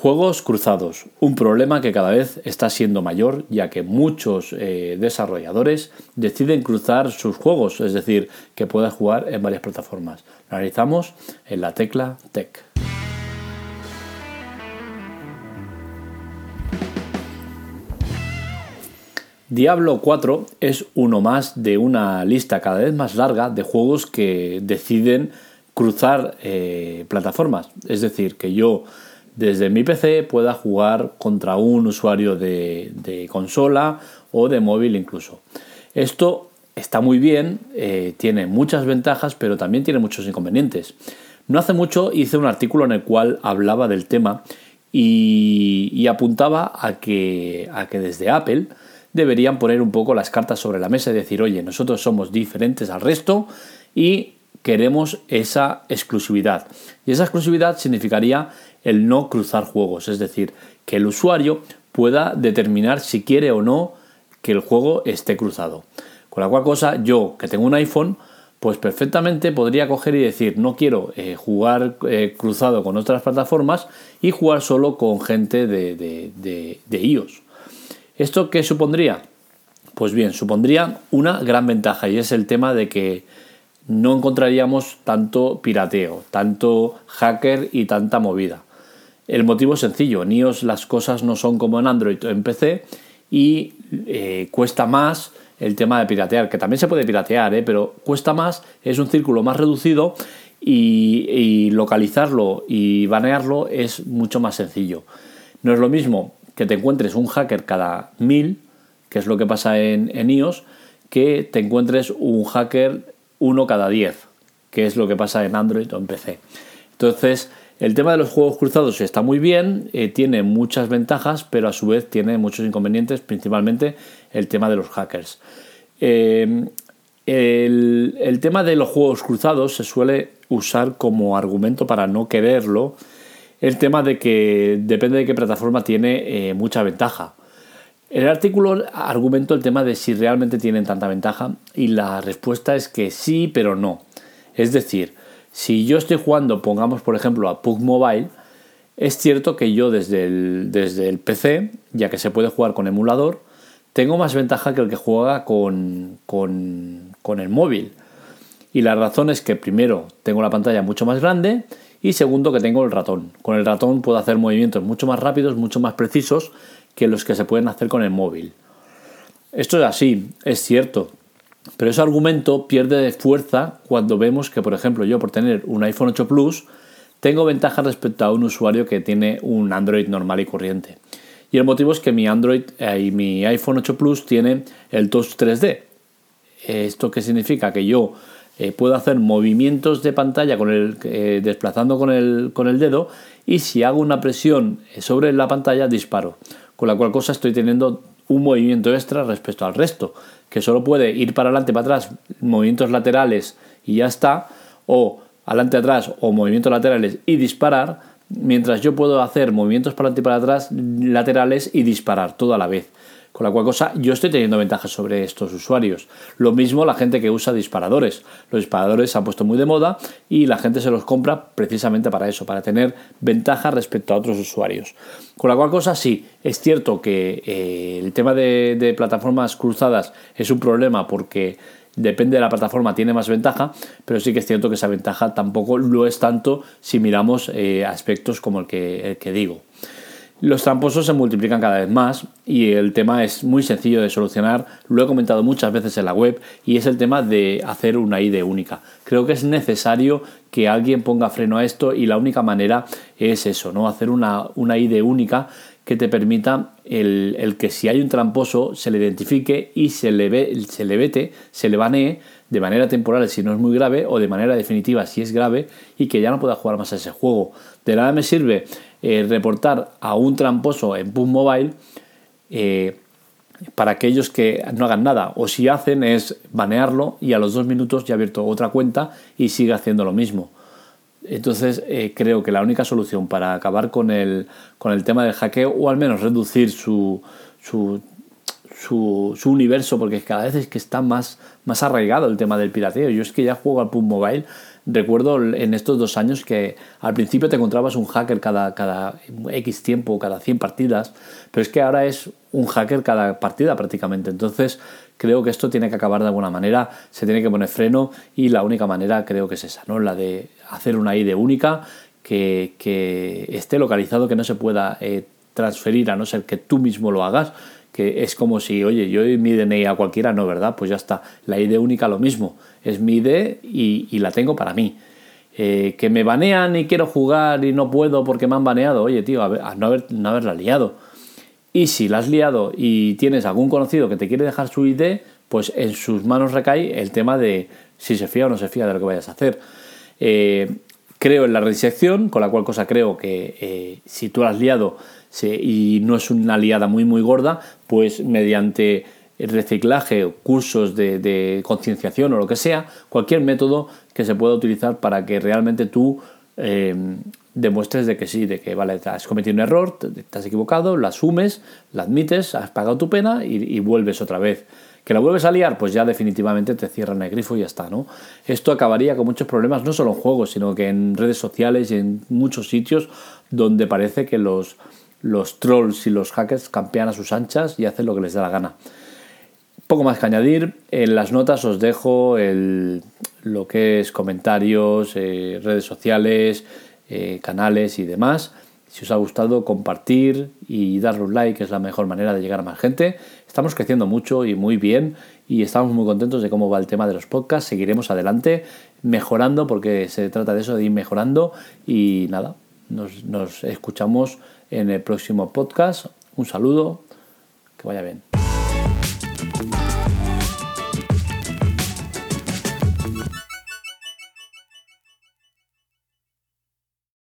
Juegos cruzados, un problema que cada vez está siendo mayor ya que muchos eh, desarrolladores deciden cruzar sus juegos, es decir, que puedas jugar en varias plataformas. Lo analizamos en la tecla Tech. Diablo 4 es uno más de una lista cada vez más larga de juegos que deciden cruzar eh, plataformas. Es decir, que yo desde mi PC pueda jugar contra un usuario de, consola o de móvil incluso. Esto está muy bien, eh, tiene muchas ventajas, pero también tiene muchos inconvenientes. No hace mucho hice un artículo en el cual hablaba del tema y, apuntaba a que, a que desde Apple deberían poner un poco las cartas sobre la mesa y decir, oye, nosotros somos diferentes al resto y queremos esa exclusividad. Y esa exclusividad significaría el no cruzar juegos, es decir, que el usuario pueda determinar si quiere o no que el juego esté cruzado. Con la cual cosa, yo que tengo un iPhone, pues perfectamente podría coger y decir, no quiero eh, jugar eh, cruzado con otras plataformas y jugar solo con gente de, de, de iOS. ¿Esto qué supondría? Pues bien, supondría una gran ventaja y es el tema de que no encontraríamos tanto pirateo, tanto hacker y tanta movida. El motivo es sencillo, en iOS las cosas no son como en Android o en PC y eh, cuesta más el tema de piratear, que también se puede piratear, ¿eh? pero cuesta más, es un círculo más reducido y, localizarlo y banearlo es mucho más sencillo. No es lo mismo que te encuentres un hacker cada mil, que es lo que pasa en, en iOS, que te encuentres un hacker uno cada diez, que es lo que pasa en Android o en PC. Entonces, el tema de los juegos cruzados está muy bien, eh, tiene muchas ventajas, pero a su vez tiene muchos inconvenientes, principalmente el tema de los hackers. Eh, el, tema de los juegos cruzados se suele usar como argumento para no quererlo. El tema de que depende de qué plataforma tiene eh, mucha ventaja. El artículo argumento el tema de si realmente tienen tanta ventaja y la respuesta es que sí, pero no. Es decir, si yo estoy jugando, pongamos por ejemplo a PUG Mobile, es cierto que yo desde el, desde el PC, ya que se puede jugar con emulador, tengo más ventaja que el que juega con, con, el móvil. Y la razón es que primero tengo la pantalla mucho más grande y segundo que tengo el ratón. Con el ratón puedo hacer movimientos mucho más rápidos, mucho más precisos que los que se pueden hacer con el móvil. Esto es así, es cierto, pero ese argumento pierde fuerza cuando vemos que, por ejemplo, yo por tener un iPhone 8 Plus tengo ventaja respecto a un usuario que tiene un Android normal y corriente. Y el motivo es que mi Android eh, y mi iPhone 8 Plus tiene el Touch 3D. ¿Esto qué significa? Que yo eh, puedo hacer movimientos de pantalla con el, eh, desplazando con el, con el dedo y si hago una presión sobre la pantalla disparo. Con la cual cosa estoy teniendo un movimiento extra respecto al resto, que solo puede ir para adelante, para atrás, movimientos laterales y ya está, o adelante, atrás, o movimientos laterales y disparar, mientras yo puedo hacer movimientos para adelante y para atrás, laterales y disparar todo a la vez. Con la cual cosa yo estoy teniendo ventajas sobre estos usuarios. Lo mismo la gente que usa disparadores. Los disparadores se han puesto muy de moda y la gente se los compra precisamente para eso, para tener ventaja respecto a otros usuarios. Con la cual cosa sí, es cierto que eh, el tema de, plataformas cruzadas es un problema porque depende de la plataforma, tiene más ventaja, pero sí que es cierto que esa ventaja tampoco lo es tanto si miramos eh, aspectos como el que digo. Los tramposos se multiplican cada vez más y el tema es muy sencillo de solucionar, lo he comentado muchas veces en la web y es el tema de hacer una ID única. Creo que es necesario que alguien ponga freno a esto y la única manera es eso, ¿no? Hacer una, una ID única que te permita el, que si hay un tramposo se le identifique y se le, ve, se le vete, se le banee de manera temporal si no es muy grave o de manera definitiva si es grave y que ya no pueda jugar más a ese juego. De nada me sirve eh, reportar a un tramposo en PUB Mobile eh, para aquellos que no hagan nada. O si hacen es banearlo y a los dos minutos ya ha abierto otra cuenta y sigue haciendo lo mismo. Entonces eh, creo que la única solución para acabar con el, con el tema del hackeo o al menos reducir su, su, su, su, universo, porque cada vez es que está más, más arraigado el tema del pirateo. Yo es que ya juego al PUB Mobile recuerdo en estos dos años que al principio te encontrabas un hacker cada, cada X tiempo, cada 100 partidas, pero es que ahora es un hacker cada partida prácticamente. Entonces creo que esto tiene que acabar de alguna manera, se tiene que poner freno y la única manera creo que es esa, ¿no? la de hacer una ID única que, que esté localizado, que no se pueda eh, transferir a no ser que tú mismo lo hagas que es como si, oye, yo doy mi DNI a cualquiera, no, ¿verdad? Pues ya está. La ID única lo mismo, es mi ID y, la tengo para mí. Eh, que me banean y quiero jugar y no puedo porque me han baneado, oye, tío, a, no, haber, no haberla liado. Y si la has liado y tienes algún conocido que te quiere dejar su ID, pues en sus manos recae el tema de si se fía o no se fía de lo que vayas a hacer. Eh, creo en la resección, con la cual cosa creo que eh, si tú has liado y no es una liada muy muy gorda, pues mediante reciclaje, cursos de, concienciación o lo que sea, cualquier método que se pueda utilizar para que realmente tú eh, demuestres de que sí, de que vale, has cometido un error, te, has equivocado, lo asumes, lo admites, has pagado tu pena y, vuelves otra vez. Que la vuelves a liar, pues ya definitivamente te cierran el grifo y ya está, ¿no? Esto acabaría con muchos problemas, no solo en juegos, sino que en redes sociales y en muchos sitios donde parece que los, los trolls y los hackers campean a sus anchas y hacen lo que les da la gana. Poco más que añadir, en las notas os dejo lo que es comentarios, eh, redes sociales, eh, canales y demás. Si os ha gustado, compartir y darle un like es la mejor manera de llegar a más gente. Estamos creciendo mucho y muy bien y estamos muy contentos de cómo va el tema de los podcasts. Seguiremos adelante mejorando porque se trata de eso, de ir mejorando y nada, nos, nos escuchamos en el próximo podcast. Un saludo, que vaya bien.